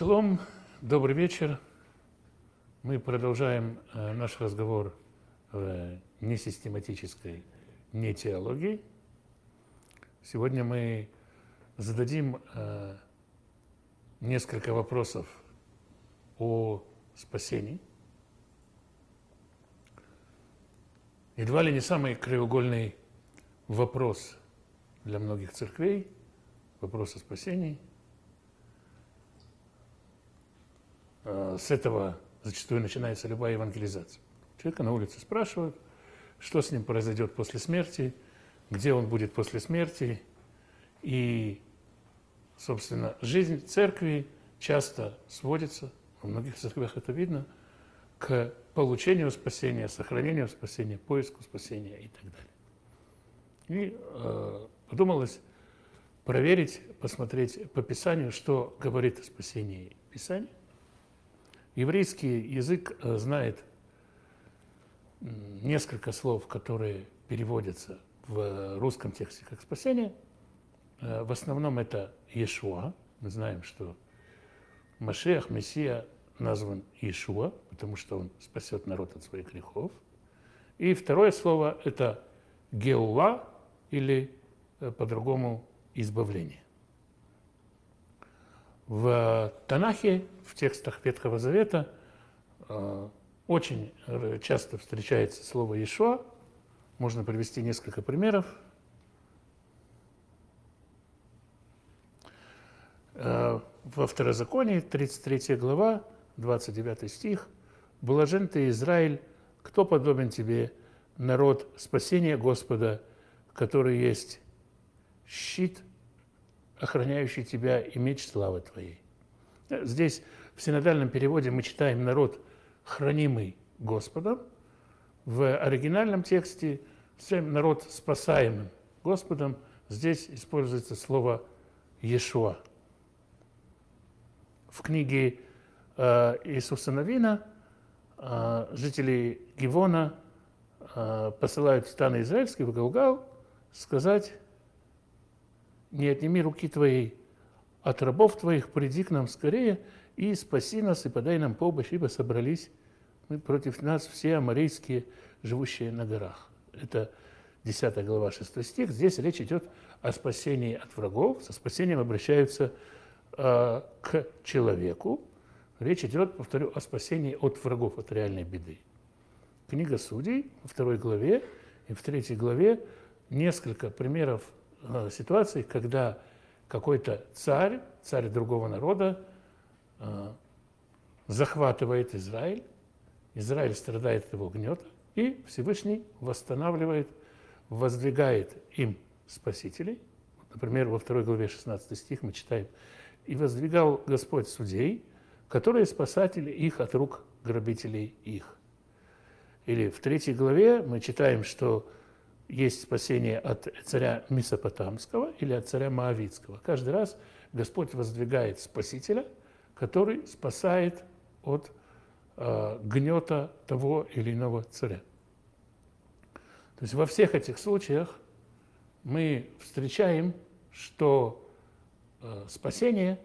Шалом, добрый вечер. Мы продолжаем э, наш разговор в несистематической не теологии. Сегодня мы зададим э, несколько вопросов о спасении. Едва ли не самый краеугольный вопрос для многих церквей, вопрос о спасении – Э, с этого зачастую начинается любая евангелизация. Человека на улице спрашивают, что с ним произойдет после смерти, где он будет после смерти. И, собственно, жизнь церкви часто сводится, во многих церквях это видно, к получению спасения, сохранению спасения, поиску спасения и так далее. И э, подумалось проверить, посмотреть по Писанию, что говорит о спасении Писания. Еврейский язык э, знает несколько слов, которые переводятся в русском тексте как спасение. Э, в основном это Иешуа. Мы знаем, что Машех, Мессия, назван Иешуа, потому что он спасет народ от своих грехов. И второе слово – это Геула, или э, по-другому избавление. В Танахе, в текстах Ветхого Завета, э, очень часто встречается слово «Ешуа». Можно привести несколько примеров. Э, во Второзаконии, 33 глава, 29 стих. «Блажен ты, Израиль, кто подобен тебе, народ спасения Господа, который есть щит охраняющий тебя и меч славы твоей. Здесь в синодальном переводе мы читаем «народ, хранимый Господом». В оригинальном тексте «народ, спасаемым Господом» здесь используется слово «Ешуа». В книге э, Иисуса Новина э, жители Гивона э, посылают в стан израильский, в Галгал, сказать не отними руки твоей от рабов твоих, приди к нам скорее и спаси нас, и подай нам помощь, ибо собрались мы против нас все аморейские, живущие на горах. Это 10 глава 6 стих. Здесь речь идет о спасении от врагов. Со спасением обращаются э, к человеку. Речь идет, повторю, о спасении от врагов, от реальной беды. Книга Судей во второй главе и в третьей главе несколько примеров Э, ситуации, когда какой-то царь, царь другого народа, э, захватывает Израиль, Израиль страдает от его гнета, и Всевышний восстанавливает, воздвигает им спасителей. Например, во второй главе 16 стих мы читаем, «И воздвигал Господь судей, которые спасатели их от рук грабителей их». Или в третьей главе мы читаем, что есть спасение от царя Месопотамского или от царя Моавитского. Каждый раз Господь воздвигает спасителя, который спасает от э, гнета того или иного царя. То есть во всех этих случаях мы встречаем, что э, спасение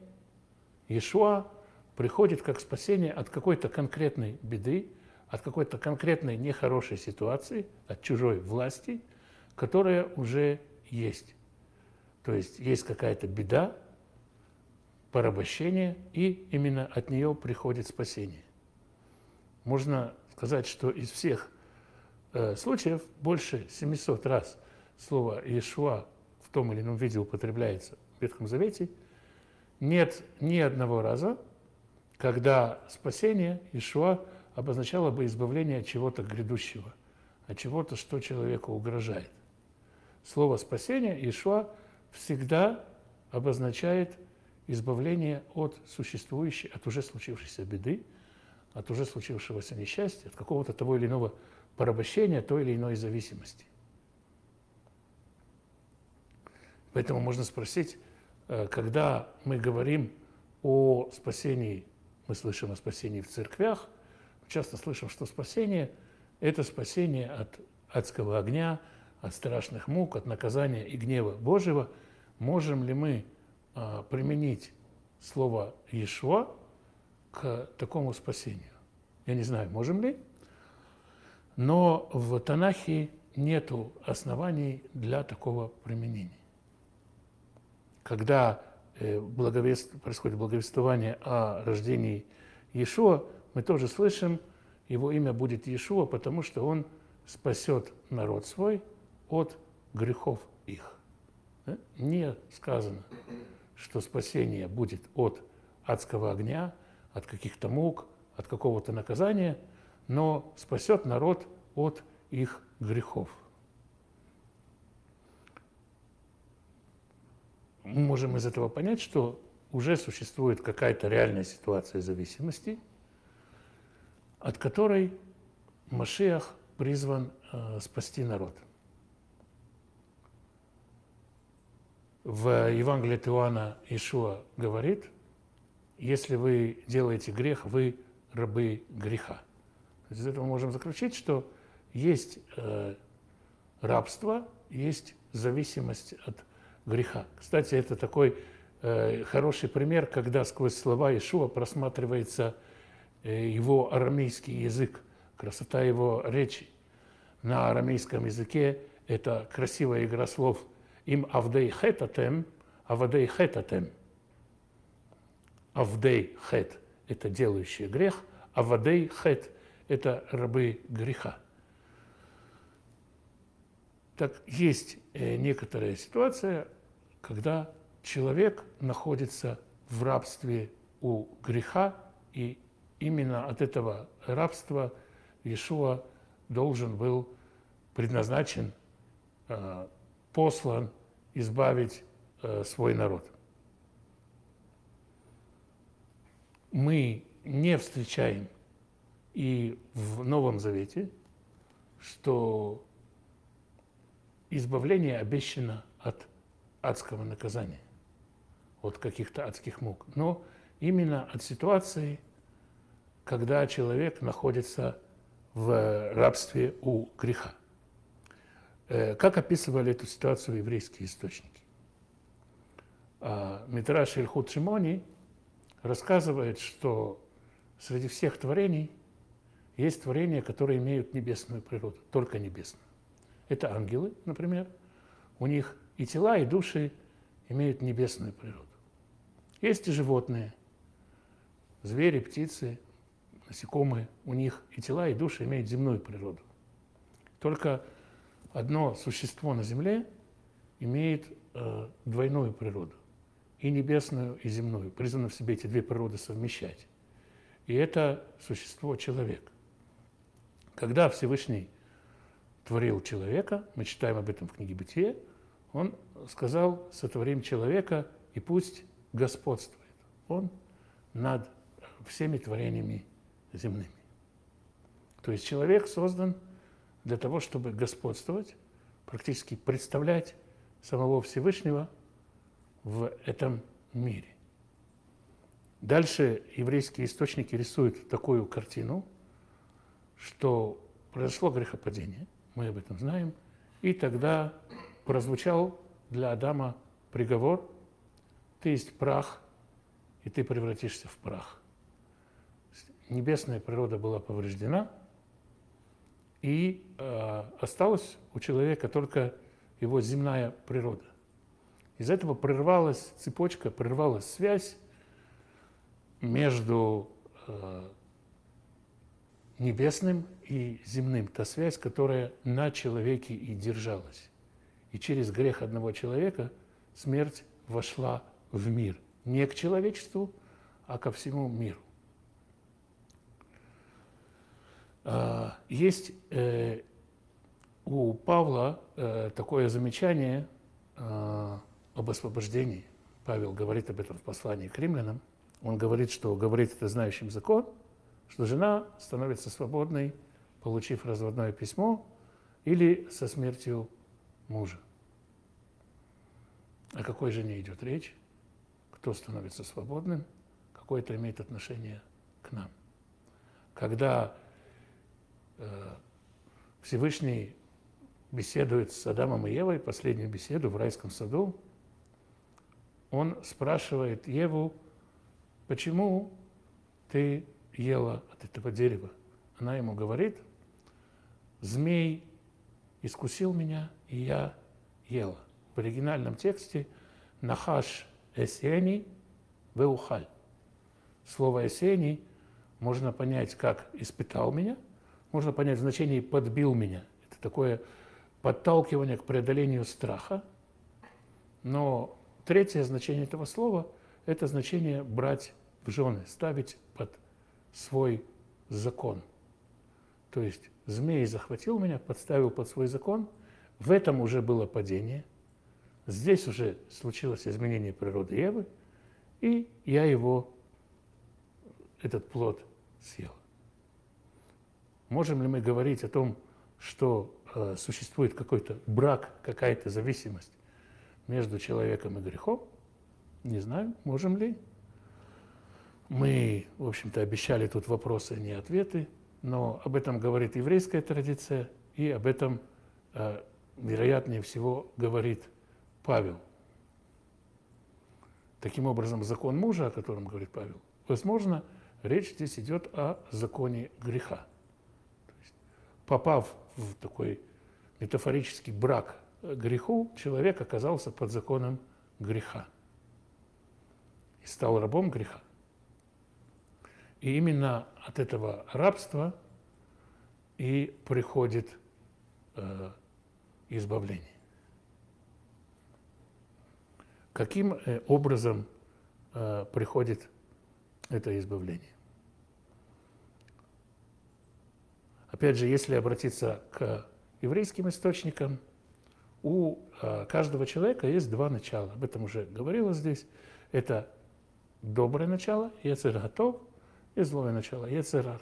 Иешуа приходит как спасение от какой-то конкретной беды, от какой-то конкретной нехорошей ситуации, от чужой власти – которая уже есть. То есть есть какая-то беда, порабощение, и именно от нее приходит спасение. Можно сказать, что из всех э, случаев больше 700 раз слово «Иешуа» в том или ином виде употребляется в Ветхом Завете. Нет ни одного раза, когда спасение Иешуа обозначало бы избавление от чего-то грядущего, от чего-то, что человеку угрожает слово спасение Иешуа всегда обозначает избавление от существующей, от уже случившейся беды, от уже случившегося несчастья, от какого-то того или иного порабощения, той или иной зависимости. Поэтому можно спросить, э, когда мы говорим о спасении, мы слышим о спасении в церквях, часто слышим, что спасение – это спасение от адского огня – от страшных мук, от наказания и гнева Божьего, можем ли мы а, применить слово Иешуа к такому спасению. Я не знаю, можем ли, но в Танахе нет оснований для такого применения. Когда э, благовест... происходит благовествование о рождении Иешуа, мы тоже слышим, его имя будет Иешуа, потому что он спасет народ свой от грехов их. Не сказано, что спасение будет от адского огня, от каких-то мук, от какого-то наказания, но спасет народ от их грехов. Мы можем из этого понять, что уже существует какая-то реальная ситуация зависимости, от которой Машиах призван э, спасти народ. В Евангелии от Иоанна Ишуа говорит, если вы делаете грех, вы рабы греха. Из этого мы можем заключить, что есть э, рабство, есть зависимость от греха. Кстати, это такой э, хороший пример, когда сквозь слова Ишуа просматривается э, его арамейский язык, красота его речи. На арамейском языке это красивая игра слов – им авдей хетатем, авдей хетатем. Авдей хет – это делающий грех, авдей хет – это рабы греха. Так есть э, некоторая ситуация, когда человек находится в рабстве у греха, и именно от этого рабства Иешуа должен был предназначен э, послан избавить э, свой народ. Мы не встречаем и в Новом Завете, что избавление обещано от адского наказания, от каких-то адских мук, но именно от ситуации, когда человек находится в рабстве у греха. Э, как описывали эту ситуацию еврейские источники? А, Митраш Ильхут Шимони рассказывает, что среди всех творений есть творения, которые имеют небесную природу, только небесную. Это ангелы, например. У них и тела, и души имеют небесную природу. Есть и животные, звери, птицы, насекомые. У них и тела, и души имеют земную природу. Только одно существо на Земле имеет э, двойную природу, и небесную, и земную, призвано в себе эти две природы совмещать. И это существо человек. Когда Всевышний творил человека, мы читаем об этом в книге Бытие, он сказал, сотворим человека, и пусть господствует он над всеми творениями земными. То есть человек создан – для того, чтобы господствовать, практически представлять самого Всевышнего в этом мире. Дальше еврейские источники рисуют такую картину, что произошло грехопадение, мы об этом знаем, и тогда прозвучал для Адама приговор, ты есть прах, и ты превратишься в прах. Небесная природа была повреждена – и э, осталась у человека только его земная природа. Из этого прервалась цепочка, прервалась связь между э, небесным и земным, та связь, которая на человеке и держалась. И через грех одного человека смерть вошла в мир. Не к человечеству, а ко всему миру. А, есть э, у Павла э, такое замечание а, об освобождении. Павел говорит об этом в послании к римлянам. Он говорит, что говорит это знающим закон, что жена становится свободной, получив разводное письмо или со смертью мужа. О какой жене идет речь? Кто становится свободным? Какое это имеет отношение к нам? Когда Всевышний беседует с Адамом и Евой, последнюю беседу в райском саду, он спрашивает Еву, почему ты ела от этого дерева. Она ему говорит, змей искусил меня, и я ела. В оригинальном тексте «нахаш эсени веухаль». Слово «эсени» можно понять как «испытал меня», можно понять в значении «подбил меня». Это такое подталкивание к преодолению страха. Но третье значение этого слова – это значение «брать в жены», ставить под свой закон. То есть змей захватил меня, подставил под свой закон. В этом уже было падение. Здесь уже случилось изменение природы Евы, и я его, этот плод, съел. Можем ли мы говорить о том, что э, существует какой-то брак, какая-то зависимость между человеком и грехом? Не знаю, можем ли. Мы, в общем-то, обещали тут вопросы, а не ответы, но об этом говорит еврейская традиция, и об этом, э, вероятнее всего, говорит Павел. Таким образом, закон мужа, о котором говорит Павел, возможно, речь здесь идет о законе греха. Попав в такой метафорический брак греху, человек оказался под законом греха и стал рабом греха. И именно от этого рабства и приходит э, избавление. Каким э, образом э, приходит это избавление? Опять же, если обратиться к еврейским источникам, у э, каждого человека есть два начала. Об этом уже говорилось здесь. Это доброе начало, Ецер готов, и злое начало, Ецерара.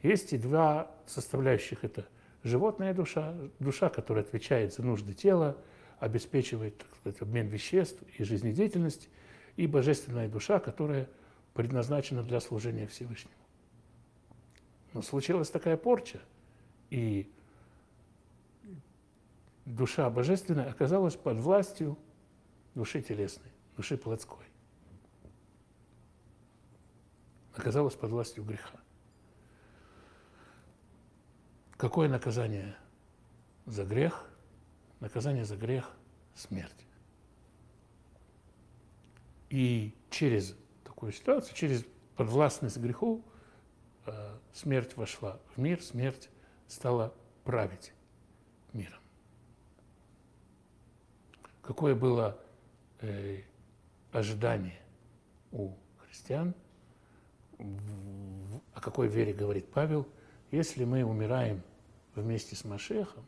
Есть и два составляющих. Это животная душа, душа, которая отвечает за нужды тела, обеспечивает так сказать, обмен веществ и жизнедеятельность, и божественная душа, которая предназначена для служения Всевышнему. Но случилась такая порча, и душа божественная оказалась под властью души телесной, души плотской. Оказалась под властью греха. Какое наказание за грех? Наказание за грех – смерть. И через такую ситуацию, через подвластность греху, смерть вошла в мир, смерть стала править миром. Какое было э, ожидание у христиан, о какой вере говорит Павел, если мы умираем вместе с Машехом,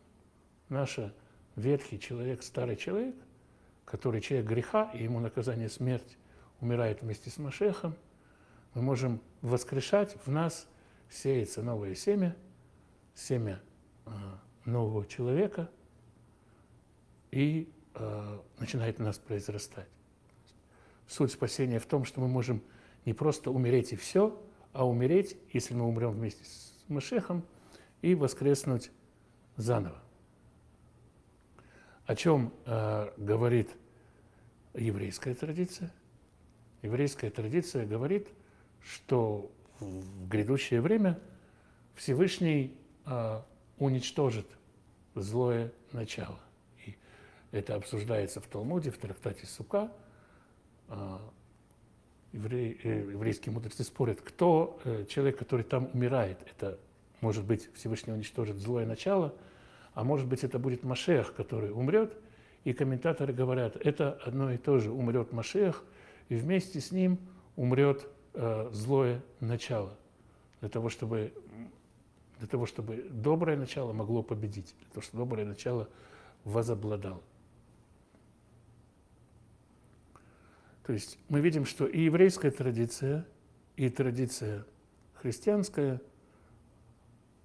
наша ветхий человек, старый человек, который человек греха, и ему наказание смерть, умирает вместе с Машехом, мы можем воскрешать, в нас сеется новое семя, семя э, нового человека, и э, начинает в нас произрастать. Суть спасения в том, что мы можем не просто умереть и все, а умереть, если мы умрем вместе с Машехом, и воскреснуть заново о чем э, говорит еврейская традиция? Еврейская традиция говорит, что в грядущее время Всевышний э, уничтожит злое начало. И это обсуждается в Талмуде, в трактате Сука. Э, еврей, э, еврейские мудрецы спорят, кто э, человек, который там умирает. Это, может быть, Всевышний уничтожит злое начало – а может быть, это будет Машех, который умрет, и комментаторы говорят, это одно и то же, умрет Машех, и вместе с ним умрет злое начало, для того, чтобы, для того, чтобы доброе начало могло победить, для того, чтобы доброе начало возобладало. То есть мы видим, что и еврейская традиция, и традиция христианская –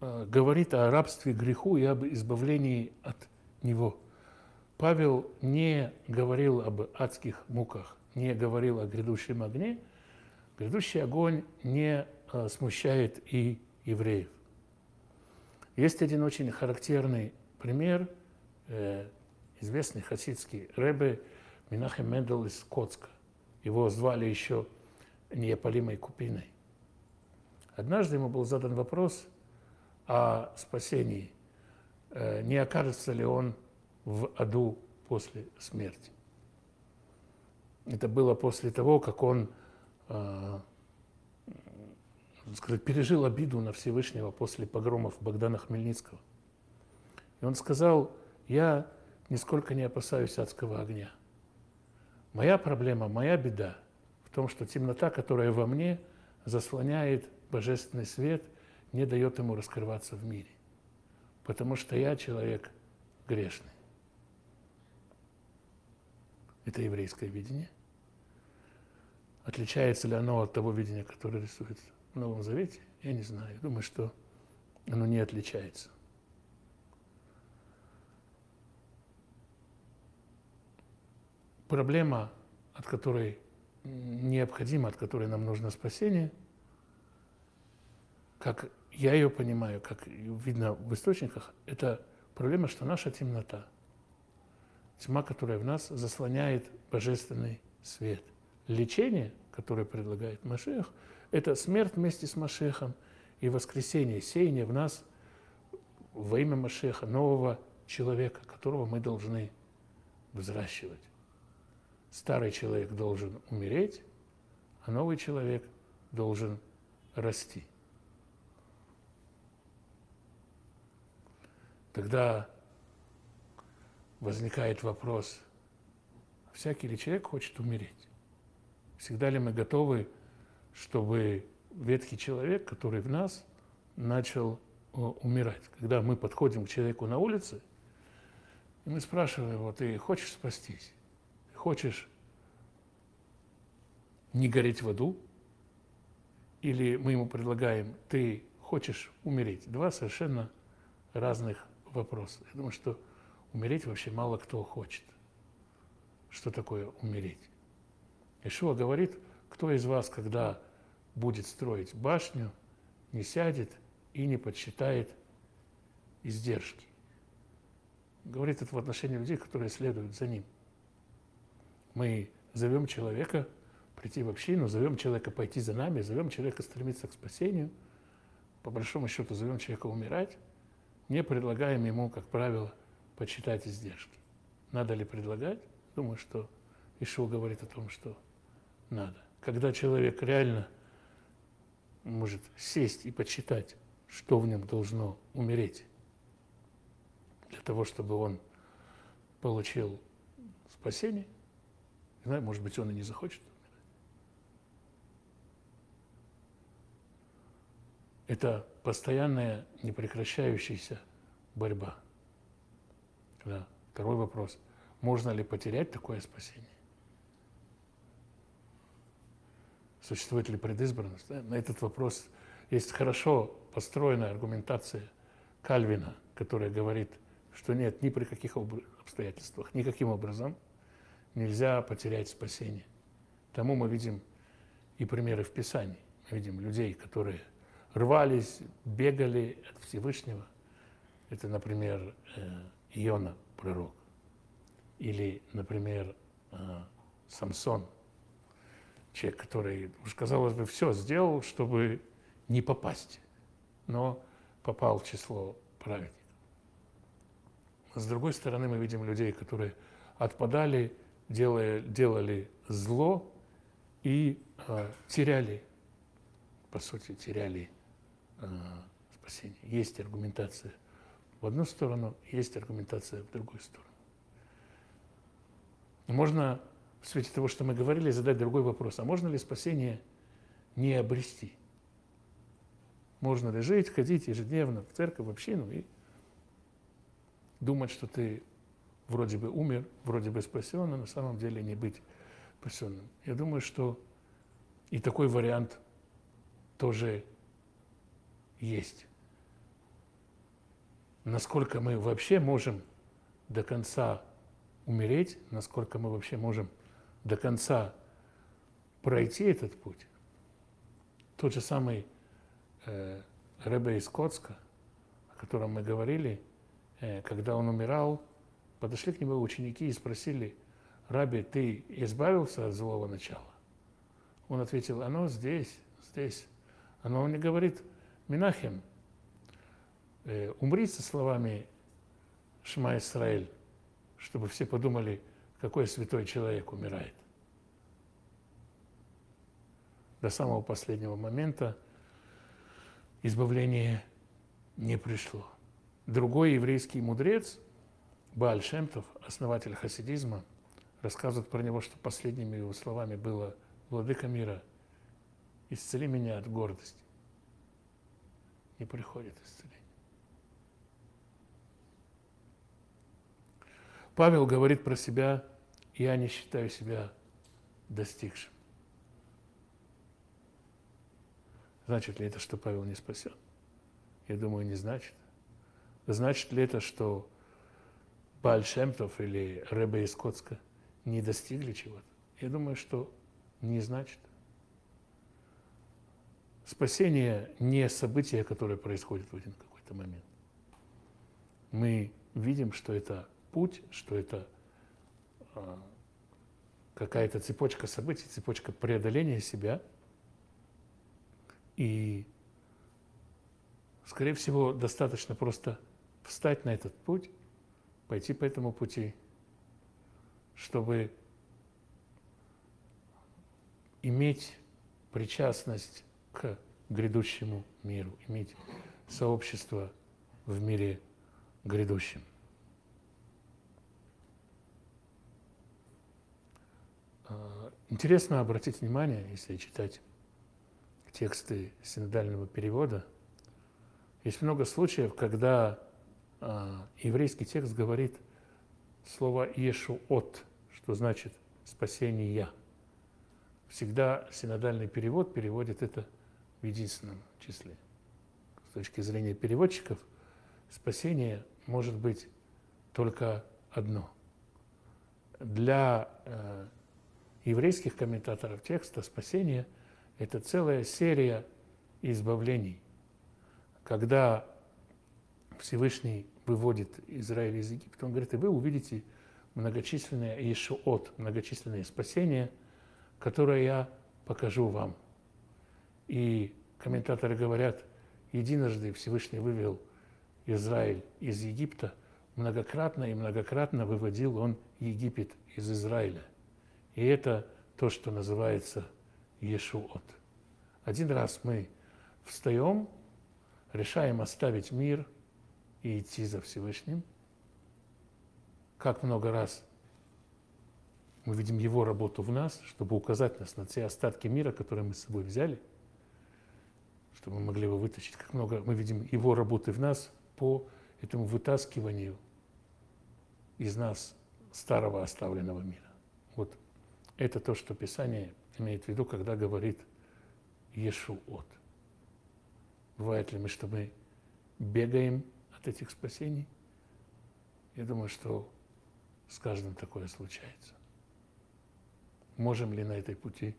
Э, говорит о рабстве греху и об избавлении от него. Павел не говорил об адских муках, не говорил о грядущем огне. Грядущий огонь не э, смущает и евреев. Есть один очень характерный пример, э, известный хасидский рэбе Минахем Мендел из Коцка. Его звали еще неопалимой купиной. Однажды ему был задан вопрос о спасении. Э, не окажется ли он в аду после смерти? Это было после того, как он сказать, пережил обиду на Всевышнего после погромов Богдана Хмельницкого. И он сказал, я нисколько не опасаюсь адского огня. Моя проблема, моя беда в том, что темнота, которая во мне, заслоняет божественный свет, не дает ему раскрываться в мире. Потому что я человек грешный. Это еврейское видение. Отличается ли оно от того видения, которое рисуется в Новом Завете? Я не знаю. Думаю, что оно не отличается. Проблема, от которой необходимо, от которой нам нужно спасение, как я ее понимаю, как видно в источниках, это проблема, что наша темнота, тьма, которая в нас заслоняет божественный свет. Лечение, которое предлагает Машех, это смерть вместе с Машехом и воскресение, сеяние в нас во имя Машеха, нового человека, которого мы должны взращивать. Старый человек должен умереть, а новый человек должен расти. Тогда возникает вопрос, всякий ли человек хочет умереть? Всегда ли мы готовы, чтобы ветхий человек, который в нас, начал э, умирать? Когда мы подходим к человеку на улице, и мы спрашиваем его, ты хочешь спастись? Хочешь не гореть в аду? Или мы ему предлагаем, ты хочешь умереть? Два совершенно разных вопрос. Я думаю, что умереть вообще мало кто хочет. Что такое умереть? Ишуа говорит, кто из вас, когда будет строить башню, не сядет и не подсчитает издержки. Говорит это в отношении людей, которые следуют за ним. Мы зовем человека прийти в общину, зовем человека пойти за нами, зовем человека стремиться к спасению, по большому счету зовем человека умирать, не предлагаем ему, как правило, почитать издержки. Надо ли предлагать? Думаю, что Ишуа говорит о том, что надо. Когда человек реально может сесть и почитать, что в нем должно умереть, для того, чтобы он получил спасение, не знаю, может быть, он и не захочет умирать. Это постоянная, непрекращающаяся борьба. Да. Второй вопрос. Можно ли потерять такое спасение? Существует ли предызбранность? На этот вопрос есть хорошо построенная аргументация Кальвина, которая говорит, что нет, ни при каких обстоятельствах, никаким образом нельзя потерять спасение. Тому мы видим и примеры в Писании. Мы видим людей, которые рвались, бегали от Всевышнего. Это, например, э, Иона, пророк. Или, например, э, Самсон, человек, который, уж казалось бы, все сделал, чтобы не попасть, но попал в число праведников. С другой стороны, мы видим людей, которые отпадали, делая, делали зло и э, теряли, по сути, теряли Э, спасения. Есть аргументация в одну сторону, есть аргументация в другую сторону. Можно в свете того, что мы говорили, задать другой вопрос. А можно ли спасение не обрести? Можно ли жить, ходить ежедневно в церковь, в общину и думать, что ты вроде бы умер, вроде бы спасен, а на самом деле не быть спасенным. Я думаю, что и такой вариант тоже есть. Насколько мы вообще можем до конца умереть, насколько мы вообще можем до конца пройти этот путь. Тот же самый э, Ребе из Коцка, о котором мы говорили, э, когда он умирал, подошли к нему ученики и спросили, Раби, ты избавился от злого начала? Он ответил, оно здесь, здесь Оно не говорит Минахем, э, умри со словами Шма Исраэль, чтобы все подумали, какой святой человек умирает. До самого последнего момента избавление не пришло. Другой еврейский мудрец, Бааль Шемтов, основатель хасидизма, рассказывает про него, что последними его словами было «Владыка мира, исцели меня от гордости». Не приходит исцеление. Павел говорит про себя, я не считаю себя достигшим. Значит ли это, что Павел не спасен? Я думаю, не значит. Значит ли это, что Бальшемтов или Рэбе из Коцка не достигли чего-то? Я думаю, что не значит. Спасение не событие, которое происходит в один какой-то момент. Мы видим, что это путь, что это какая-то цепочка событий, цепочка преодоления себя. И, скорее всего, достаточно просто встать на этот путь, пойти по этому пути, чтобы иметь причастность к грядущему миру, иметь сообщество в мире грядущем. Интересно обратить внимание, если читать тексты синодального перевода, есть много случаев, когда а, еврейский текст говорит слово «ешуот», что значит «спасение». Всегда синодальный перевод переводит это в единственном числе. С точки зрения переводчиков, спасение может быть только одно. Для э, еврейских комментаторов текста спасение – это целая серия избавлений. Когда Всевышний выводит Израиль из Египта, он говорит, и вы увидите многочисленные Ешуот, многочисленные спасения, которые я покажу вам. И комментаторы говорят, единожды Всевышний вывел Израиль из Египта, многократно и многократно выводил он Египет из Израиля. И это то, что называется Ешуот. Один раз мы встаем, решаем оставить мир и идти за Всевышним. Как много раз мы видим Его работу в нас, чтобы указать нас на те остатки мира, которые мы с собой взяли, чтобы мы могли его вытащить. Как много мы видим Его работы в нас по этому вытаскиванию из нас старого оставленного мира. Вот это то, что Писание имеет в виду, когда говорит Ешуот. Бывает ли мы, что мы бегаем от этих спасений? Я думаю, что с каждым такое случается. Можем ли на этой пути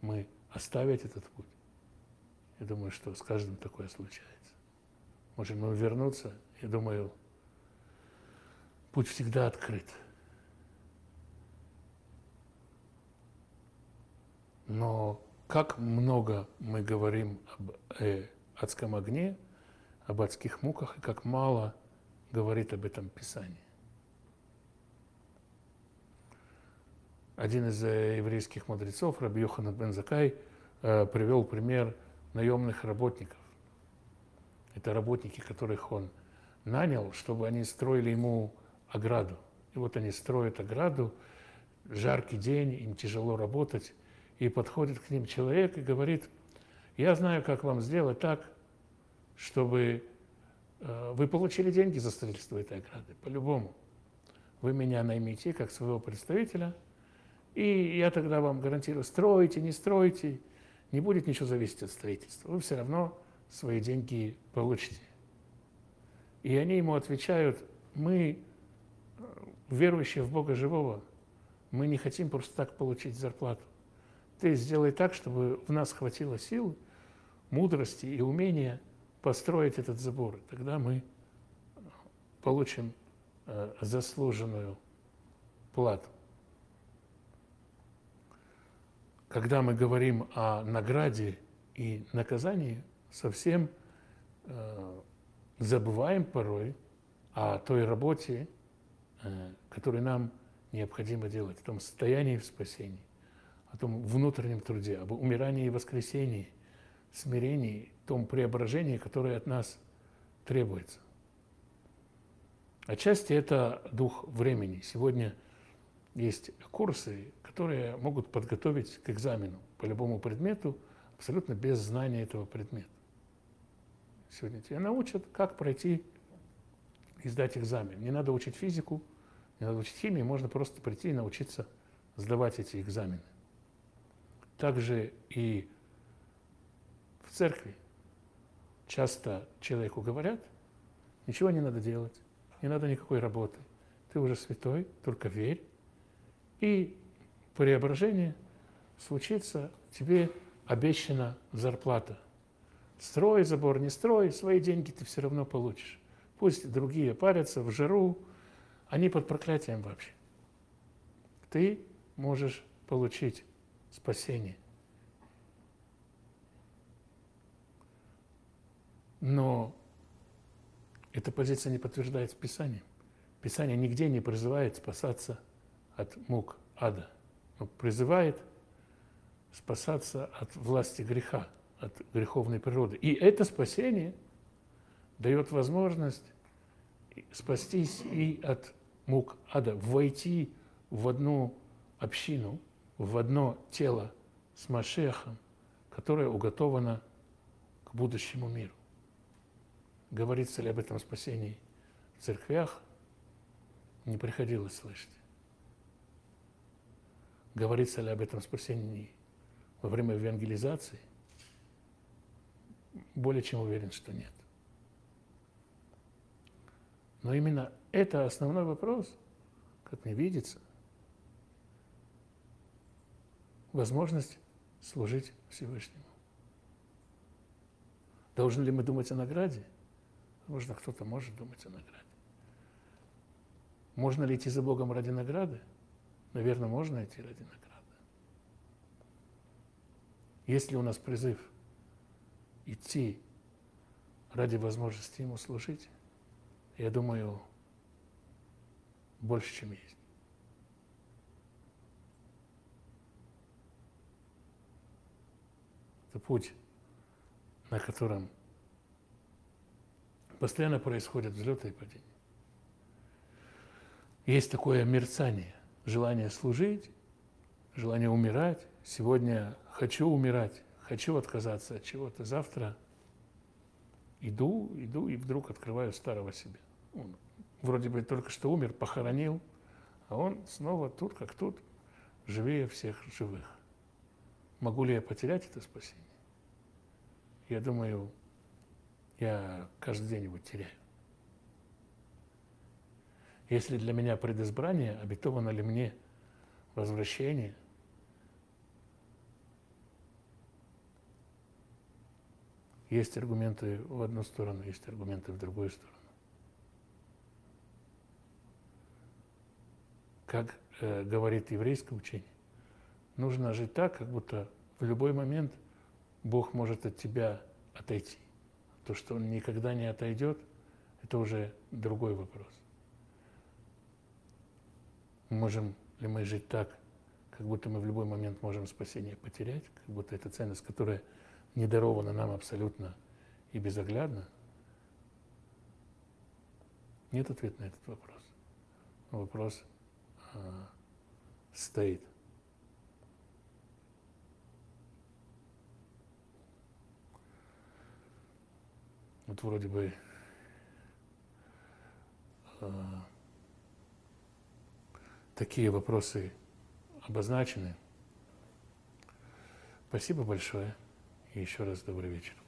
мы оставить этот путь? Я думаю, что с каждым такое случается. Можем мы вернуться? Я думаю, путь всегда открыт. Но как много мы говорим об э, адском огне, об адских муках, и как мало говорит об этом Писание. Один из э, еврейских мудрецов, Раби Йоханан бен Закай, э, привел пример наемных работников. Это работники, которых он нанял, чтобы они строили ему ограду. И вот они строят ограду, жаркий день, им тяжело работать, и подходит к ним человек и говорит, я знаю, как вам сделать так, чтобы э, вы получили деньги за строительство этой ограды, по-любому. Вы меня наймите как своего представителя, и я тогда вам гарантирую, строите, не строите, не будет ничего зависеть от строительства. Вы все равно свои деньги получите. И они ему отвечают, мы, э, верующие в Бога живого, мы не хотим просто так получить зарплату ты сделай так, чтобы в нас хватило сил, мудрости и умения построить этот забор. Тогда мы получим э, заслуженную плату. Когда мы говорим о награде и наказании совсем э, забываем порой о той работе, э, которую нам необходимо делать, о том состоянии в спасении, о том внутреннем труде, об умирании и воскресении, смирении, том преображении, которое от нас требуется. Отчасти это дух времени. Сегодня есть курсы, которые могут подготовить к экзамену по любому предмету абсолютно без знания этого предмета. Сегодня тебя научат, как пройти и сдать экзамен. Не надо учить физику, не надо учить химию, можно просто прийти и научиться сдавать эти экзамены. Также и в церкви часто человеку говорят, ничего не надо делать, не надо никакой работы. Ты уже святой, только верь. И преображение случится, тебе обещана зарплата – Строй забор, не строй, свои деньги ты все равно получишь. Пусть другие парятся в жару, они под проклятием вообще. Ты можешь получить спасение. Но эта позиция не подтверждается Писанием. Писание нигде не призывает спасаться от мук ада, но призывает спасаться от власти греха от греховной природы. И это спасение дает возможность спастись и от мук ада, войти в одну общину, в одно тело с Машехом, которое уготовано к будущему миру. Говорится ли об этом спасении в церквях? Не приходилось слышать. Говорится ли об этом спасении во время евангелизации? более чем уверен, что нет. Но именно это основной вопрос, как мне видится, возможность служить Всевышнему. Должны ли мы думать о награде? Можно кто-то может думать о награде. Можно ли идти за Богом ради награды? Наверное, можно идти ради награды. Есть ли у нас призыв идти ради возможности ему служить, я думаю, больше, чем есть. Это путь, на котором постоянно происходят взлеты и падения. Есть такое мерцание, желание служить, желание умирать. Сегодня хочу умирать, хочу отказаться от чего-то, завтра иду, иду и вдруг открываю старого себя. Он вроде бы только что умер, похоронил, а он снова тут, как тут, живее всех живых. Могу ли я потерять это спасение? Я думаю, я каждый день его теряю. Если для меня предизбрание, обетовано ли мне возвращение – Есть аргументы в одну сторону, есть аргументы в другую сторону. Как э, говорит еврейское учение, нужно жить так, как будто в любой момент Бог может от тебя отойти. То, что Он никогда не отойдет, это уже другой вопрос. Можем ли мы жить так, как будто мы в любой момент можем спасение потерять, как будто это ценность, которая не даровано нам абсолютно и безоглядно? Нет ответа на этот вопрос. Вопрос э, стоит. Вот вроде бы э, такие вопросы обозначены. Спасибо большое. И еще раз добрый вечер.